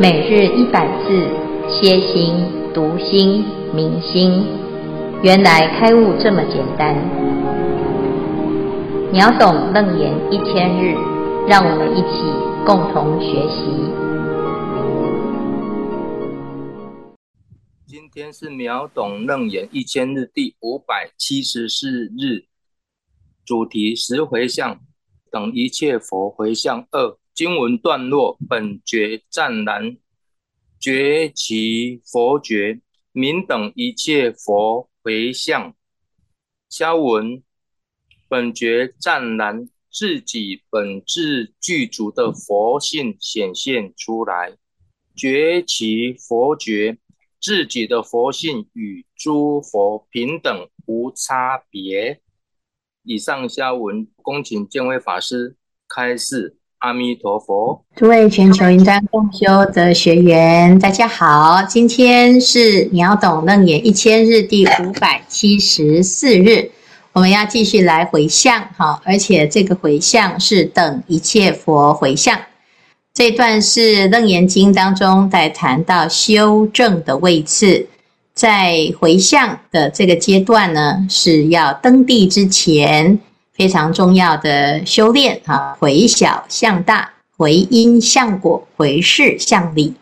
每日一百字，歇心、读心、明心，原来开悟这么简单。秒懂楞严一千日，让我们一起共同学习。今天是秒懂楞严一千日第五百七十四日，主题十回向，等一切佛回向二。经文段落：本觉湛然，觉其佛觉，名等一切佛回向。消文：本觉湛然，自己本自具足的佛性显现出来；觉其佛觉，自己的佛性与诸佛平等无差别。以上消文，恭请见辉法师开示。阿弥陀佛，诸位全球云端共修的学员，大家好，今天是秒懂楞严一千日第五百七十四日，我们要继续来回向，哈，而且这个回向是等一切佛回向。这段是楞严经当中在谈到修正的位次，在回向的这个阶段呢，是要登地之前。非常重要的修炼啊，回小向大，回因向果，回事向理。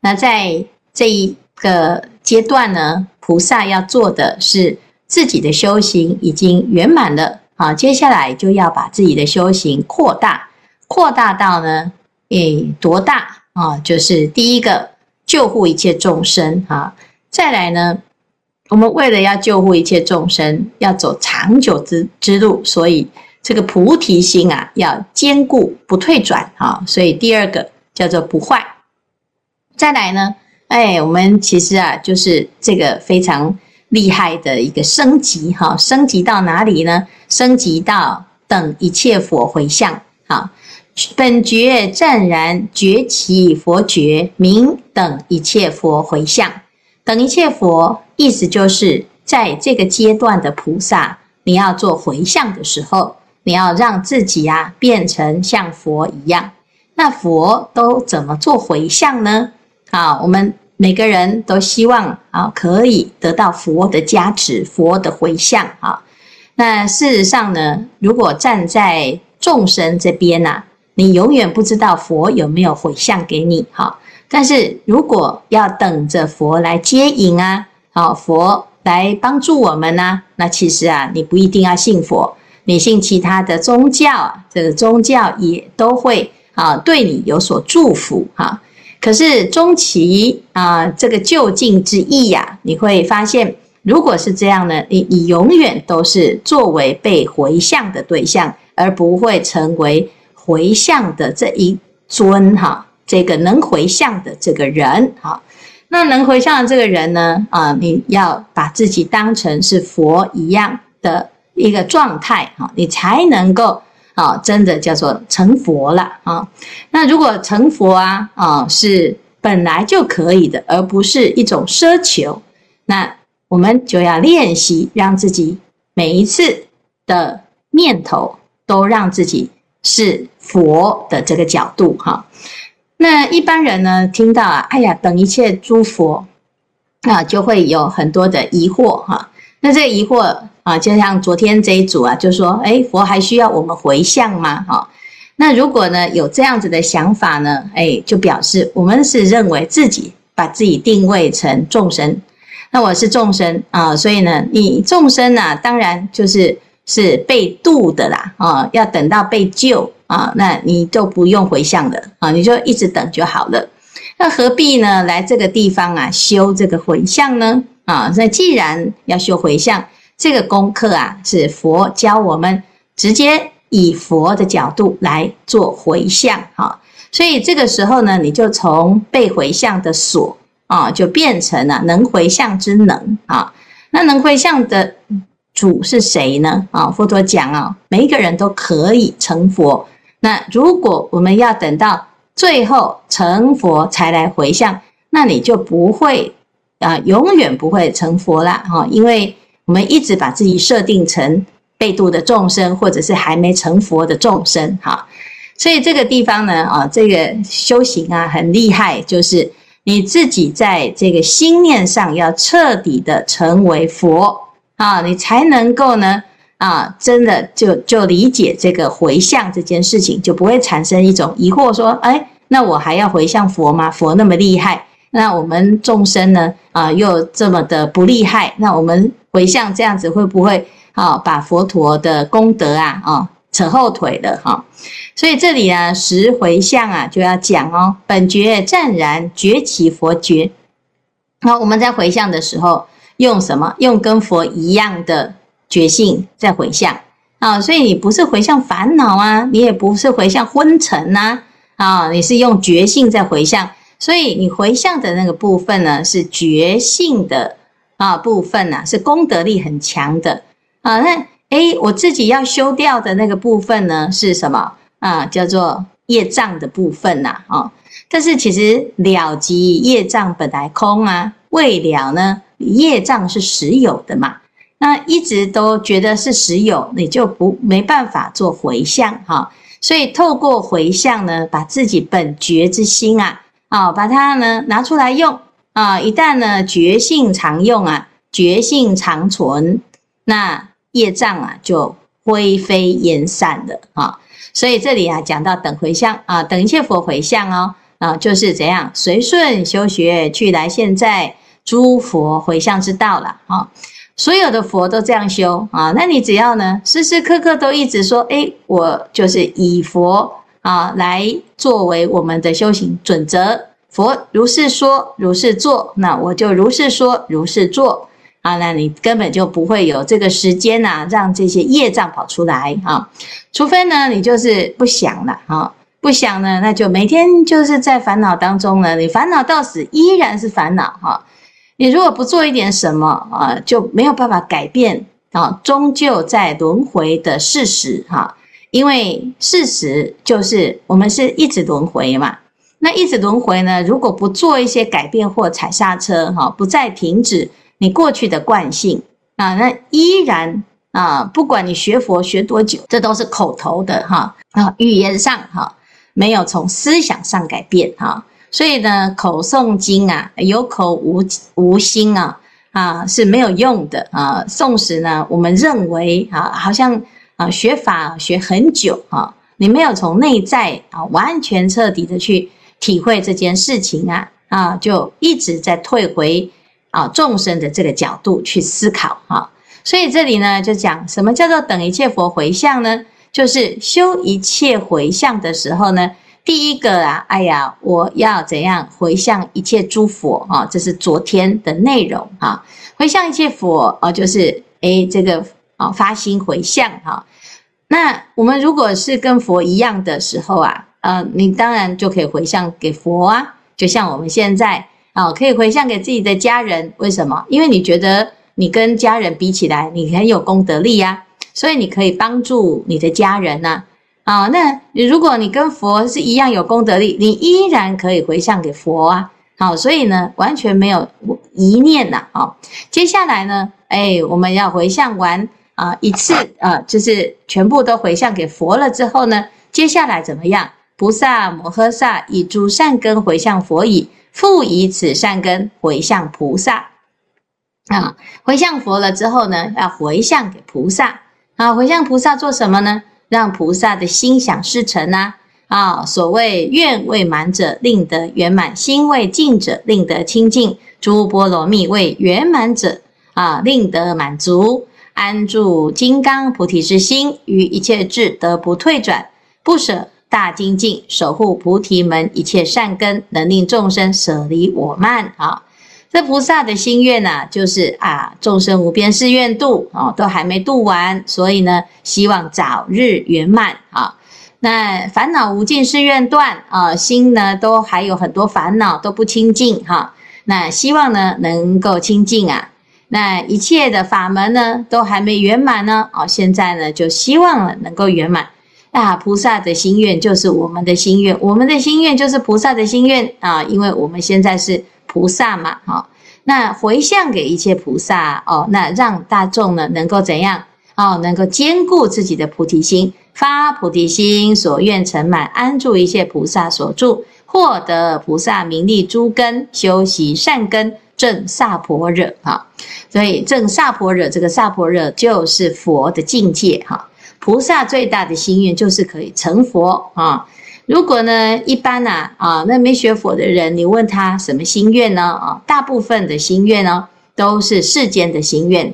那在这一个阶段呢，菩萨要做的是自己的修行已经圆满了啊，接下来就要把自己的修行扩大，扩大到呢，诶，多大啊？就是第一个救护一切众生啊，再来呢。我们为了要救护一切众生，要走长久之之路，所以这个菩提心啊，要坚固不退转啊。所以第二个叫做不坏。再来呢，哎，我们其实啊，就是这个非常厉害的一个升级哈，升级到哪里呢？升级到等一切佛回向。好，本觉湛然，觉起佛觉，名等一切佛回向。等一切佛。意思就是在这个阶段的菩萨，你要做回向的时候，你要让自己啊变成像佛一样。那佛都怎么做回向呢？啊，我们每个人都希望啊可以得到佛的加持，佛的回向啊。那事实上呢，如果站在众生这边呢、啊，你永远不知道佛有没有回向给你。哈，但是如果要等着佛来接引啊。好，佛来帮助我们呢、啊。那其实啊，你不一定要信佛，你信其他的宗教，这个宗教也都会啊对你有所祝福哈。可是终其啊这个究竟之意呀、啊，你会发现，如果是这样呢，你你永远都是作为被回向的对象，而不会成为回向的这一尊哈，这个能回向的这个人哈。那能回向的这个人呢？啊，你要把自己当成是佛一样的一个状态，哈，你才能够啊，真的叫做成佛了啊。那如果成佛啊，啊，是本来就可以的，而不是一种奢求，那我们就要练习，让自己每一次的念头都让自己是佛的这个角度，哈。那一般人呢，听到啊，哎呀，等一切诸佛啊，就会有很多的疑惑哈。那这个疑惑啊，就像昨天这一组啊，就说，哎，佛还需要我们回向吗？哈，那如果呢有这样子的想法呢，哎，就表示我们是认为自己把自己定位成众生。那我是众生啊，所以呢，你众生呢，当然就是是被度的啦，啊，要等到被救。啊，那你就不用回向了啊，你就一直等就好了。那何必呢？来这个地方啊，修这个回向呢？啊，那既然要修回向，这个功课啊，是佛教我们直接以佛的角度来做回向啊。所以这个时候呢，你就从被回向的所啊，就变成了能回向之能啊。那能回向的主是谁呢？啊，佛陀讲啊，每一个人都可以成佛。那如果我们要等到最后成佛才来回向，那你就不会啊，永远不会成佛了哈，因为我们一直把自己设定成被度的众生，或者是还没成佛的众生哈。所以这个地方呢，啊，这个修行啊很厉害，就是你自己在这个心念上要彻底的成为佛啊，你才能够呢，啊，真的就就理解这个回向这件事情，就不会产生一种疑惑，说，哎，那我还要回向佛吗？佛那么厉害，那我们众生呢，啊，又这么的不厉害，那我们回向这样子会不会啊，把佛陀的功德啊，啊？扯后腿的哈，所以这里啊，十回向啊就要讲哦。本觉湛然觉起佛觉。那我们在回向的时候用什么？用跟佛一样的觉性在回向啊。所以你不是回向烦恼啊，你也不是回向昏沉呐啊，你是用觉性在回向。所以你回向的那个部分呢，是觉性的啊部分呐，是功德力很强的啊。那诶，我自己要修掉的那个部分呢，是什么啊？叫做业障的部分呐，啊。但是其实了即业障本来空啊，未了呢，业障是实有的嘛。那一直都觉得是实有，你就不没办法做回向哈。所以透过回向呢，把自己本觉之心啊，啊，把它呢拿出来用啊。一旦呢觉性常用啊，觉性常存，那。业障啊，就灰飞烟散了啊！所以这里啊，讲到等回向啊，等一切佛回向哦啊，就是怎样随顺修学去来现在诸佛回向之道了啊！所有的佛都这样修啊，那你只要呢，时时刻刻都一直说，诶，我就是以佛啊来作为我们的修行准则，佛如是说，如是做，那我就如是说，如是做。啊，那你根本就不会有这个时间呐、啊，让这些业障跑出来啊。除非呢，你就是不想了啊，不想呢，那就每天就是在烦恼当中呢。你烦恼到死，依然是烦恼哈。你如果不做一点什么啊，就没有办法改变啊，终究在轮回的事实哈。因为事实就是我们是一直轮回嘛。那一直轮回呢，如果不做一些改变或踩刹车哈，不再停止。你过去的惯性啊，那依然啊，不管你学佛学多久，这都是口头的哈啊，语言上哈，没有从思想上改变哈，所以呢，口诵经啊，有口无无心啊啊是没有用的啊。纵使呢，我们认为啊，好像啊学法学很久啊，你没有从内在啊完全彻底的去体会这件事情啊啊，就一直在退回。啊，众生的这个角度去思考啊，所以这里呢就讲什么叫做等一切佛回向呢？就是修一切回向的时候呢，第一个啊，哎呀，我要怎样回向一切诸佛啊？这是昨天的内容啊，回向一切佛啊，就是诶这个啊发心回向哈。那我们如果是跟佛一样的时候啊，呃，你当然就可以回向给佛啊，就像我们现在。啊，可以回向给自己的家人，为什么？因为你觉得你跟家人比起来，你很有功德力呀，所以你可以帮助你的家人呐。啊，啊那如果你跟佛是一样有功德力，你依然可以回向给佛啊。好，所以呢，完全没有疑念呐。好，接下来呢，哎，我们要回向完啊一次啊，就是全部都回向给佛了之后呢，接下来怎么样？菩萨摩诃萨以诸善根回向佛已。复以此善根回向菩萨啊，回向佛了之后呢，要回向给菩萨啊，回向菩萨做什么呢？让菩萨的心想事成呐啊！所谓愿未满者令得圆满，心未尽者令得清净，诸波罗蜜未圆满者啊，令得满足，安住金刚菩提之心，于一切智得不退转，不舍。大精进，守护菩提门一切善根，能令众生舍离我慢啊！这菩萨的心愿呢、就是啊，众生无边誓愿度啊，都还没度完，所以呢，希望早日圆满啊。那烦恼无尽誓愿断啊，心呢都还有很多烦恼都不清净哈、啊。那希望呢能够清净啊。那一切的法门呢都还没圆满呢，哦、啊，现在呢就希望了能够圆满。啊，菩萨的心愿就是我们的心愿，我们的心愿就是菩萨的心愿啊！因为我们现在是菩萨嘛，哈。那回向给一切菩萨哦，那让大众呢能够怎样哦？能够坚固自己的菩提心，发菩提心，所愿成满，安住一切菩萨所住，获得菩萨名利诸根，修习善根，证萨婆惹哈。所以证萨婆惹，这个萨婆惹就是佛的境界哈。菩萨最大的心愿就是可以成佛啊。如果呢，一般呐啊，啊，那没学佛的人，你问他什么心愿呢？啊，大部分的心愿呢，都是世间的心愿。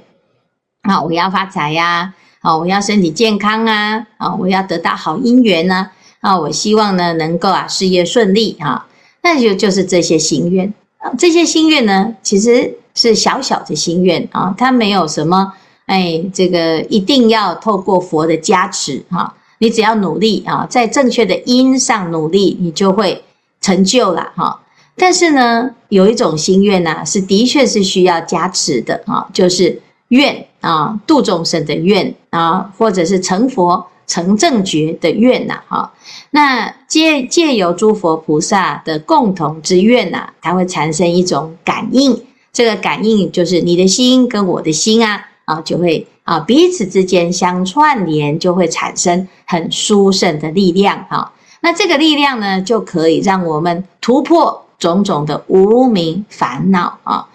啊，我要发财呀！啊，我要身体健康啊！啊，我要得到好姻缘呢！啊，我希望呢，能够啊，事业顺利啊！那就就是这些心愿。啊，这些心愿呢，其实是小小的心愿啊，它没有什么哎，这个一定要透过佛的加持哈。你只要努力啊，在正确的因上努力，你就会成就了哈。但是呢，有一种心愿呢，是的确是需要加持的啊，就是愿啊，度众生的愿啊，或者是成佛成正觉的愿呐哈。那借借由诸佛菩萨的共同之愿呐，它会产生一种感应，这个感应就是你的心跟我的心啊啊，就会。啊，彼此之间相串联，就会产生很殊胜的力量哈。那这个力量呢，就可以让我们突破种种的无明烦恼啊。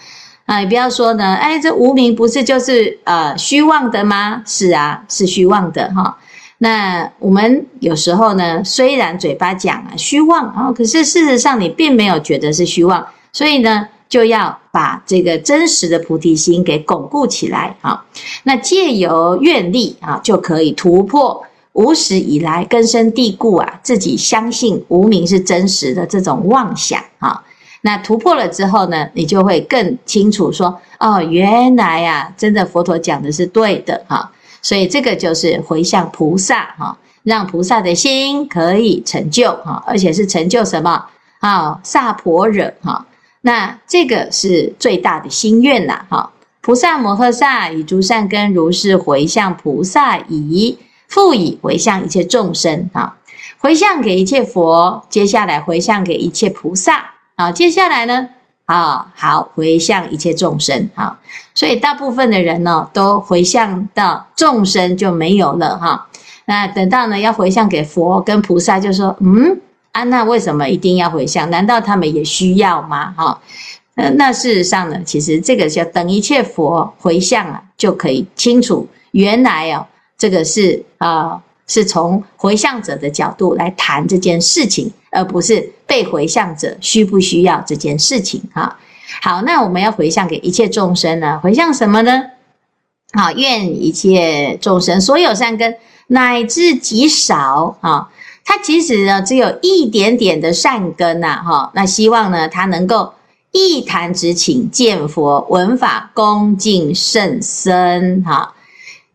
啊，你不要说呢，哎，这无明不是就是呃虚妄的吗？是啊，是虚妄的哈。那我们有时候呢，虽然嘴巴讲啊虚妄啊，可是事实上你并没有觉得是虚妄，所以呢。就要把这个真实的菩提心给巩固起来啊！那借由愿力啊，就可以突破无始以来根深蒂固啊，自己相信无明是真实的这种妄想啊。那突破了之后呢，你就会更清楚说哦，原来呀，真的佛陀讲的是对的哈。所以这个就是回向菩萨哈，让菩萨的心可以成就哈，而且是成就什么啊？萨婆惹哈。那这个是最大的心愿呐，哈！菩萨摩诃萨以诸善根如是回向菩萨已，复以回向一切众生啊，回向给一切佛，接下来回向给一切菩萨啊，接下来呢，啊好回向一切众生啊，所以大部分的人呢，都回向到众生就没有了哈。那等到呢要回向给佛跟菩萨，就说嗯。啊，娜为什么一定要回向？难道他们也需要吗？哈，呃，那事实上呢，其实这个叫等一切佛回向啊，就可以清楚原来哦，这个是啊、是从回向者的角度来谈这件事情，而不是被回向者需不需要这件事情哈。好，那我们要回向给一切众生呢？回向什么呢？好，愿一切众生所有善根乃至极少啊。他其实呢，只有一点点的善根呐，哈，那希望呢，他能够一弹指顷见佛闻法恭敬甚深，哈，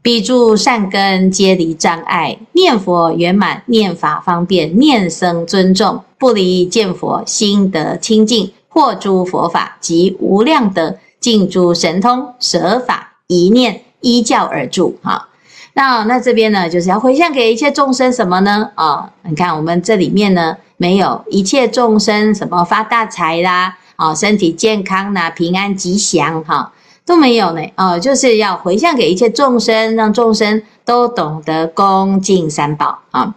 彼诸善根皆离障碍，念佛圆满，念法方便，念僧尊重，不离见佛，心得清净，获诸佛法及无量德，尽诸神通，舍法一念依教而住，哈。那那这边呢，就是要回向给一切众生什么呢？啊、哦，你看我们这里面呢，没有一切众生什么发大财啦，啊、哦，身体健康啦，平安吉祥哈、都没有呢。哦，就是要回向给一切众生，让众生都懂得恭敬三宝啊、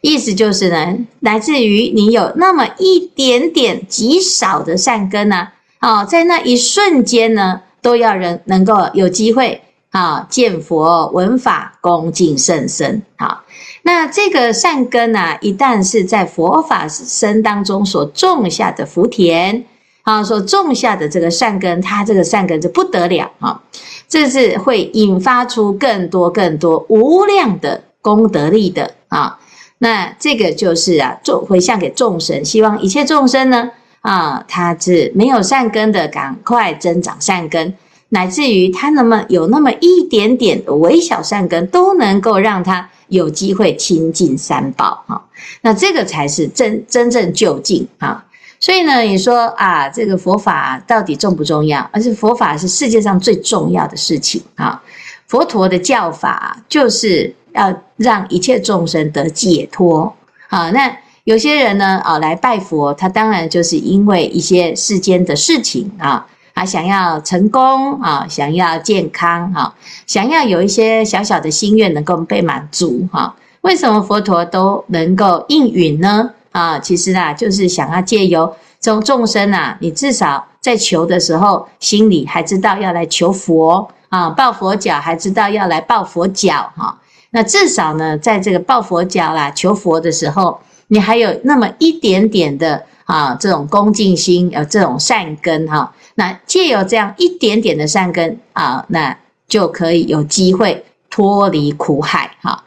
意思就是呢，来自于你有那么一点点极少的善根呢，哦，在那一瞬间呢，都要人能够有机会。啊，见佛闻法恭敬甚深。好，那这个善根呢、啊，一旦是在佛法身当中所种下的福田，啊，所种下的这个善根，它这个善根就不得了啊，这是会引发出更多更多无量的功德力的啊。那这个就是啊，众回向给众生，希望一切众生呢，啊，他是没有善根的，赶快增长善根。乃至于他那么有那么一点点的微小善根，都能够让他有机会亲近三宝哈。那这个才是真真正究竟啊。所以呢，你说啊，这个佛法到底重不重要？而且佛法是世界上最重要的事情啊。佛陀的教法就是要让一切众生得解脱啊。那有些人呢啊来拜佛，他当然就是因为一些世间的事情啊。啊，想要成功啊，想要健康哈，想要有一些小小的心愿能够被满足哈，为什么佛陀都能够应允呢？啊，其实啊，就是想要借由这种众生啊，你至少在求的时候，心里还知道要来求佛啊，抱佛脚还知道要来抱佛脚哈。那至少呢，在这个抱佛脚啦、求佛的时候，你还有那么一点点的啊，这种恭敬心，有这种善根哈。那借由这样一点点的善根啊，那就可以有机会脱离苦海哈。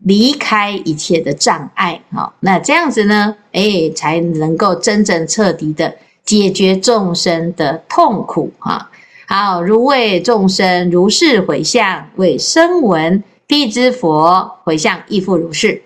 离开一切的障碍，好，那这样子呢，诶，才能够真正彻底的解决众生的痛苦，哈。好，如为众生如是回向，为声闻辟支佛回向亦复如是。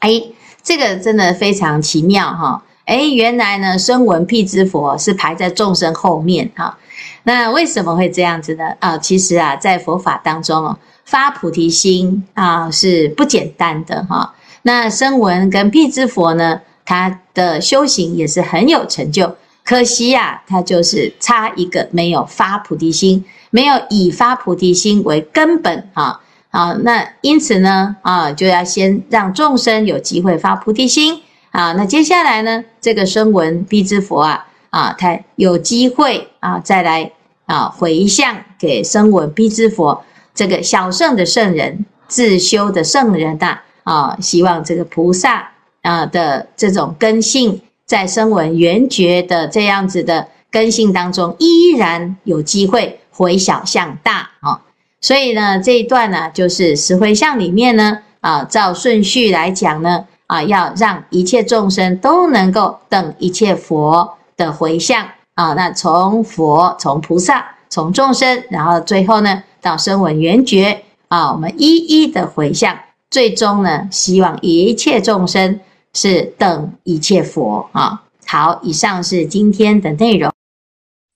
诶，这个真的非常奇妙，哈。诶，原来呢，声闻辟支佛是排在众生后面，哈。那为什么会这样子呢？啊，其实啊，在佛法当中哦。发菩提心啊，是不简单的哈。那声闻跟辟支佛呢，他的修行也是很有成就。可惜呀，他就是差一个没有发菩提心，没有以发菩提心为根本啊。好，那因此呢，啊，就要先让众生有机会发菩提心啊。那接下来呢，这个声闻辟支佛啊，啊，他有机会啊，再来啊回向给声闻辟支佛。这个小圣的圣人，自修的圣人呐，啊，希望这个菩萨啊的这种根性，在声闻缘觉的这样子的根性当中，依然有机会回小向大啊。所以呢，这一段呢，就是十回向里面呢，啊，照顺序来讲呢，啊，要让一切众生都能够等一切佛的回向啊。那从佛，从菩萨，从众生，然后最后呢，到声闻缘觉啊，我们一一的回向，最终呢，希望一切众生是等一切佛啊。好，以上是今天的内容。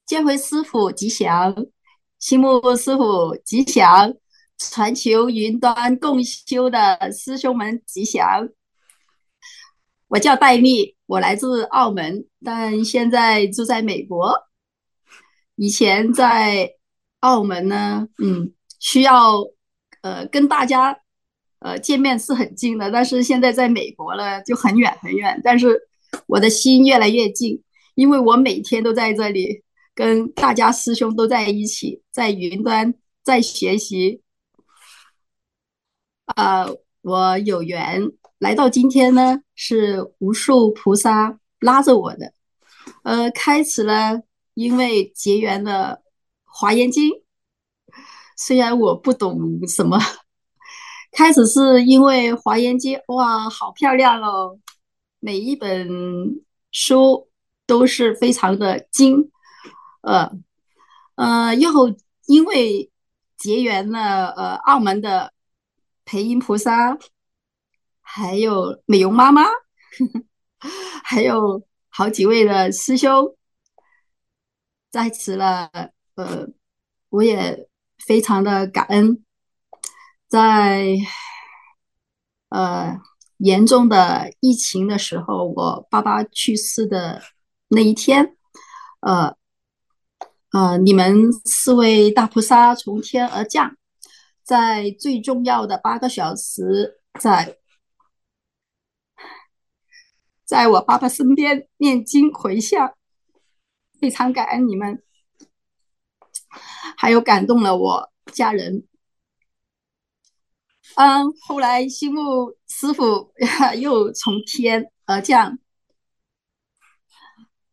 见回师傅吉祥，心木师傅吉祥，全球云端共修的师兄们吉祥。我叫戴丽，我来自澳门，但现在住在美国。以前在。澳门呢，嗯，需要呃跟大家呃见面是很近的，但是现在在美国了就很远很远，但是我的心越来越近，因为我每天都在这里跟大家师兄都在一起，在云端在学习。呃，我有缘来到今天呢，是无数菩萨拉着我的，呃，开始了，因为结缘了。华严经，虽然我不懂什么，开始是因为华严经，哇，好漂亮哦！每一本书都是非常的精，呃，呃，又因为结缘了呃澳门的培音菩萨，还有美容妈妈，还有好几位的师兄，在此了。呃，我也非常的感恩，在呃严重的疫情的时候，我爸爸去世的那一天，呃呃，你们四位大菩萨从天而降，在最重要的八个小时，在在我爸爸身边念经回向，非常感恩你们。还有感动了我家人，嗯，后来心木师傅 又从天而降，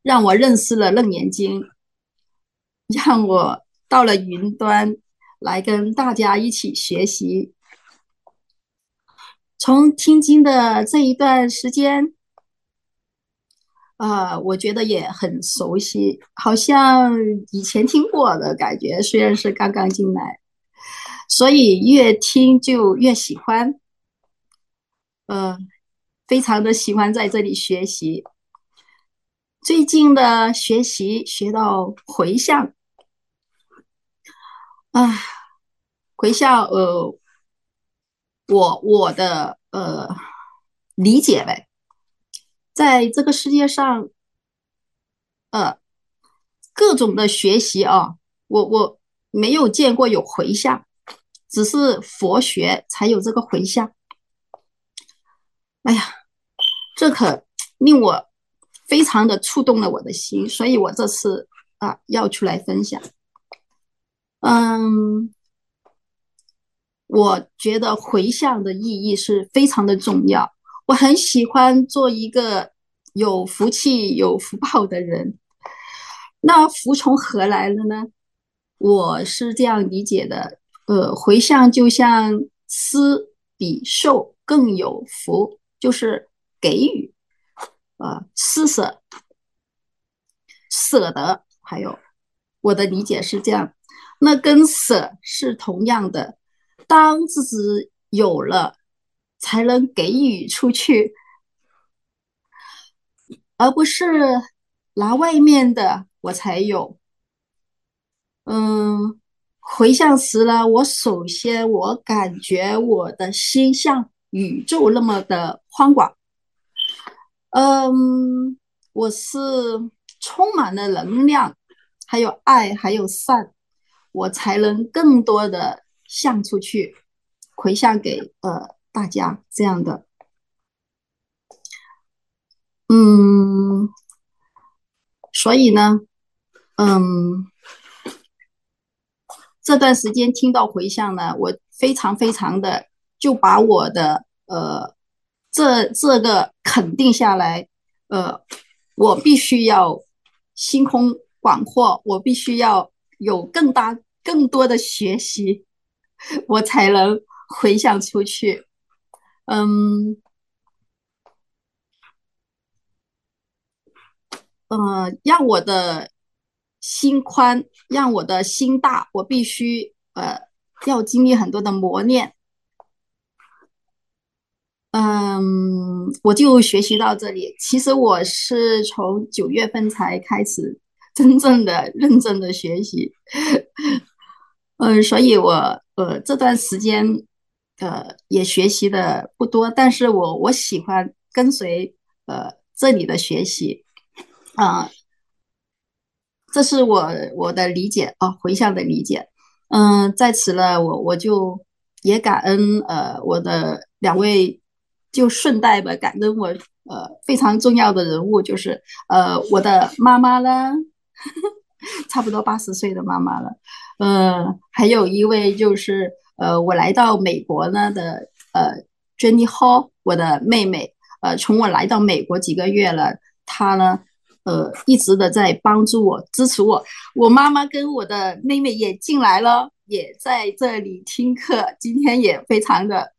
让我认识了《楞严经》，让我到了云端来跟大家一起学习。从听经的这一段时间。啊、我觉得也很熟悉，好像以前听过的感觉。虽然是刚刚进来，所以越听就越喜欢。嗯、非常的喜欢在这里学习。最近的学习学到回向，啊，回向，呃，我我的呃理解呗。在这个世界上，呃，各种的学习啊，我我没有见过有回向，只是佛学才有这个回向。哎呀，这可令我非常的触动了我的心，所以我这次啊要出来分享。嗯，我觉得回向的意义是非常的重要。我很喜欢做一个有福气、有福报的人。那福从何来了呢？我是这样理解的，呃，回向就像施比受更有福，就是给予，呃，施舍、舍得，还有我的理解是这样。那跟舍是同样的，当自己有了，才能给予出去，而不是拿外面的我才有。嗯，回向时呢，我首先我感觉我的心像宇宙那么的宽广。嗯，我是充满了能量，还有爱，还有善。我才能更多的向出去，回向给呃大家这样的，嗯，所以呢，嗯，这段时间听到回向呢，我非常非常的就把我的呃这这个肯定下来，呃，我必须要心胸广阔，我必须要。有更大、更多的学习，我才能回向出去。嗯，呃，让我的心宽，让我的心大，我必须呃要经历很多的磨练。嗯，我就学习到这里。其实我是从九月份才开始。真正的认真的学习，嗯，所以我呃这段时间呃也学习的不多，但是我我喜欢跟随呃这里的学习，啊、这是我我的理解啊，回向的理解，嗯、在此呢，我我就也感恩呃我的两位，就顺带吧感恩我呃非常重要的人物，就是呃我的妈妈呢。差不多八十岁的妈妈了，呃，还有一位就是呃，我来到美国呢的呃，Jenny Hall，我的妹妹，呃，从我来到美国几个月了，她呢，呃，一直的在帮助我、支持我。我妈妈跟我的妹妹也进来了，也在这里听课，今天也非常的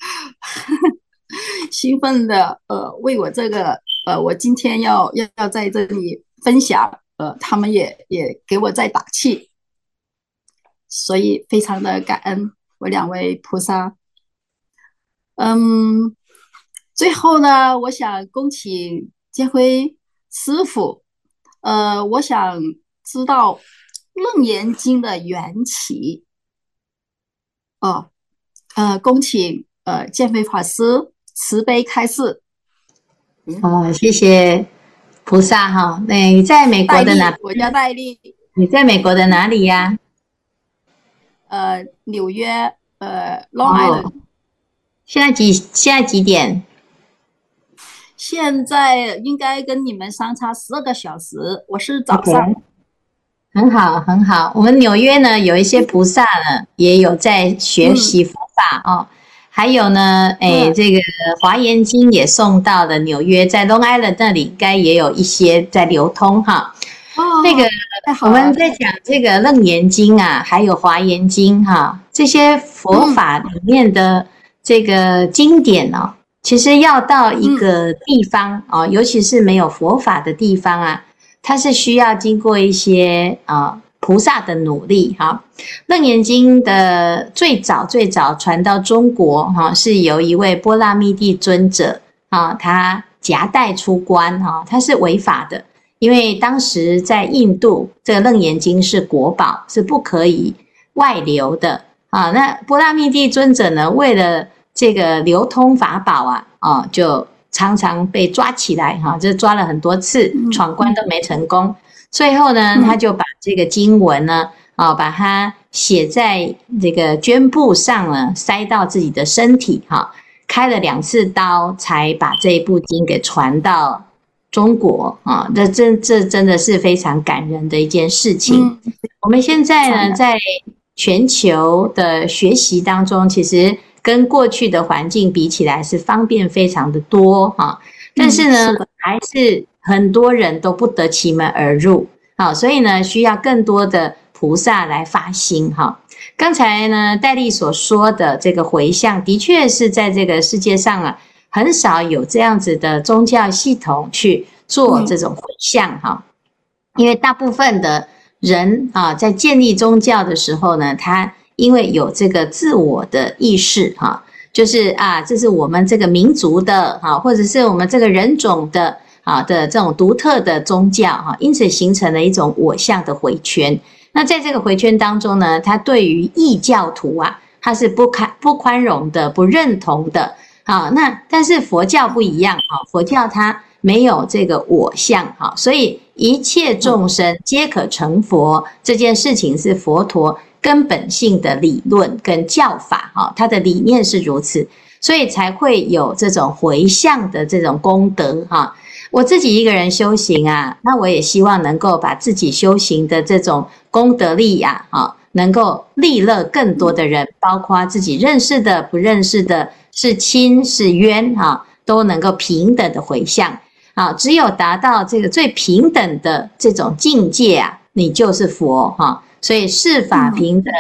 兴奋的，呃，为我这个呃，我今天要要要在这里分享。呃，他们也也给我在打气，所以非常的感恩我两位菩萨。嗯，最后呢，我想恭请建辉师傅。呃，我想知道《楞严经》的缘起。哦，呃，恭请呃建辉法师慈悲开示。哦，谢谢。菩萨哈，那你在美国的哪？我叫戴丽。你在美国的哪里呀？呃，纽约，呃，Long Island。哦。现在几？现在几点？现在应该跟你们相差十二个小时。我是早上。Okay. 很好，很好。我们纽约呢，有一些菩萨呢，也有在学习佛法，嗯、哦。还有呢，哎，这个《华严经》也送到了纽约，在 Long Island 那里，应该也有一些在流通哈。哦，那个我们在讲这个《楞严经》啊，还有《华严经》哈，这些佛法里面的这个经典哦，其实要到一个地方哦，尤其是没有佛法的地方啊，它是需要经过一些啊。菩萨的努力，哈，《楞严经》的最早最早传到中国，哈，是由一位波拉密地尊者，啊，他夹带出关，哈，他是违法的，因为当时在印度，这个《楞严经》是国宝，是不可以外流的，啊，那波罗蜜帝尊者呢，为了这个流通法宝啊，啊，就常常被抓起来，哈，就抓了很多次，闯关都没成功。最后呢，他就把这个经文呢，啊，把它写在这个绢布上呢，塞到自己的身体哈。开了两次刀，才把这一部经给传到中国啊。这真这真的是非常感人的一件事情。嗯、我们现在呢，在全球的学习当中，其实跟过去的环境比起来是方便非常的多哈。但是呢，是还是很多人都不得其门而入。好，所以呢，需要更多的菩萨来发心哈。刚才呢，戴丽所说的这个回向，的确是在这个世界上啊，很少有这样子的宗教系统去做这种回向哈。因为大部分的人啊，在建立宗教的时候呢，他因为有这个自我的意识哈，就是啊，这是我们这个民族的哈，或者是我们这个人种的。啊的这种独特的宗教哈，因此形成了一种我相的回圈。那在这个回圈当中呢，他对于异教徒啊，他是不开不宽容的、不认同的。好，那但是佛教不一样哈，佛教它没有这个我相哈，所以一切众生皆可成佛，这件事情是佛陀根本性的理论跟教法哈，它的理念是如此，所以才会有这种回向的这种功德哈。我自己一个人修行啊，那我也希望能够把自己修行的这种功德力呀，啊，能够利乐更多的人，包括自己认识的、不认识的，是亲是冤，哈，都能够平等的回向。啊，只有达到这个最平等的这种境界啊，你就是佛，哈。所以世法平等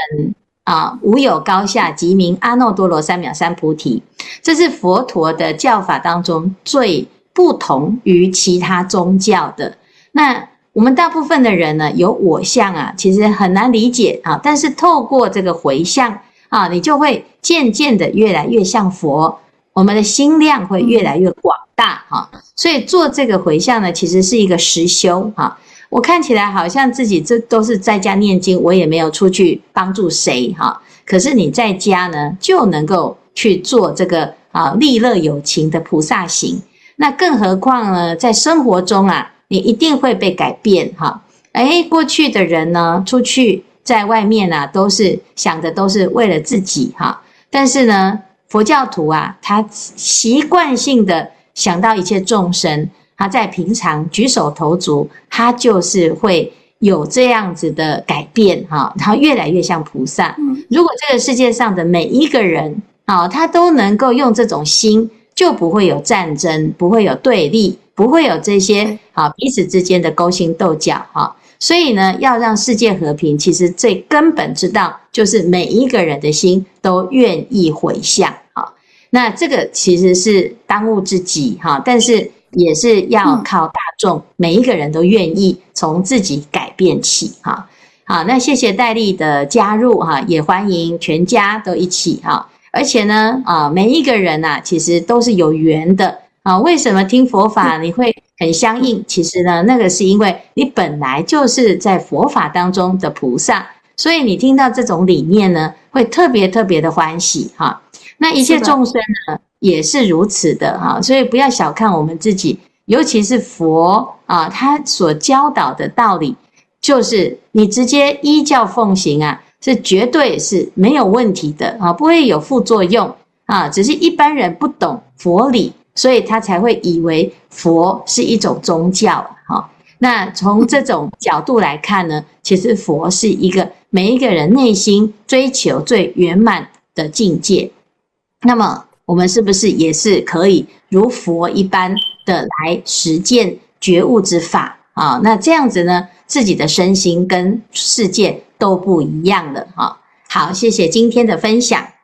啊，无有高下，即名阿耨多罗三藐三菩提。这是佛陀的教法当中最。不同于其他宗教的，那我们大部分的人呢，有我相啊，其实很难理解啊。但是透过这个回向啊，你就会渐渐的越来越像佛，我们的心量会越来越广大哈。所以做这个回向呢，其实是一个实修哈。我看起来好像自己这都是在家念经，我也没有出去帮助谁哈。可是你在家呢，就能够去做这个啊利乐有情的菩萨行。那更何况呢，在生活中啊，你一定会被改变哈。哎，过去的人呢，出去在外面啊，都是想的都是为了自己哈。但是呢，佛教徒啊，他习惯性的想到一切众生，他在平常举手投足，他就是会有这样子的改变哈。他越来越像菩萨。如果这个世界上的每一个人啊，他都能够用这种心。就不会有战争，不会有对立，不会有这些啊彼此之间的勾心斗角哈。所以呢，要让世界和平，其实最根本之道就是每一个人的心都愿意回向啊。那这个其实是当务之急哈，但是也是要靠大众，每一个人都愿意从自己改变起哈。好，那谢谢戴丽的加入哈，也欢迎全家都一起哈。而且呢，啊，每一个人呐、啊，其实都是有缘的啊。为什么听佛法你会很相应？其实呢，那个是因为你本来就是在佛法当中的菩萨，所以你听到这种理念呢，会特别特别的欢喜哈。那一切众生呢，也是如此的哈。所以不要小看我们自己，尤其是佛啊，他所教导的道理，就是你直接依教奉行啊。是绝对是没有问题的啊，不会有副作用啊，只是一般人不懂佛理，所以他才会以为佛是一种宗教哈。那从这种角度来看呢，其实佛是一个每一个人内心追求最圆满的境界。那么我们是不是也是可以如佛一般的来实践觉悟之法啊？那这样子呢，自己的身心跟世界。都不一样了哈，好，谢谢今天的分享。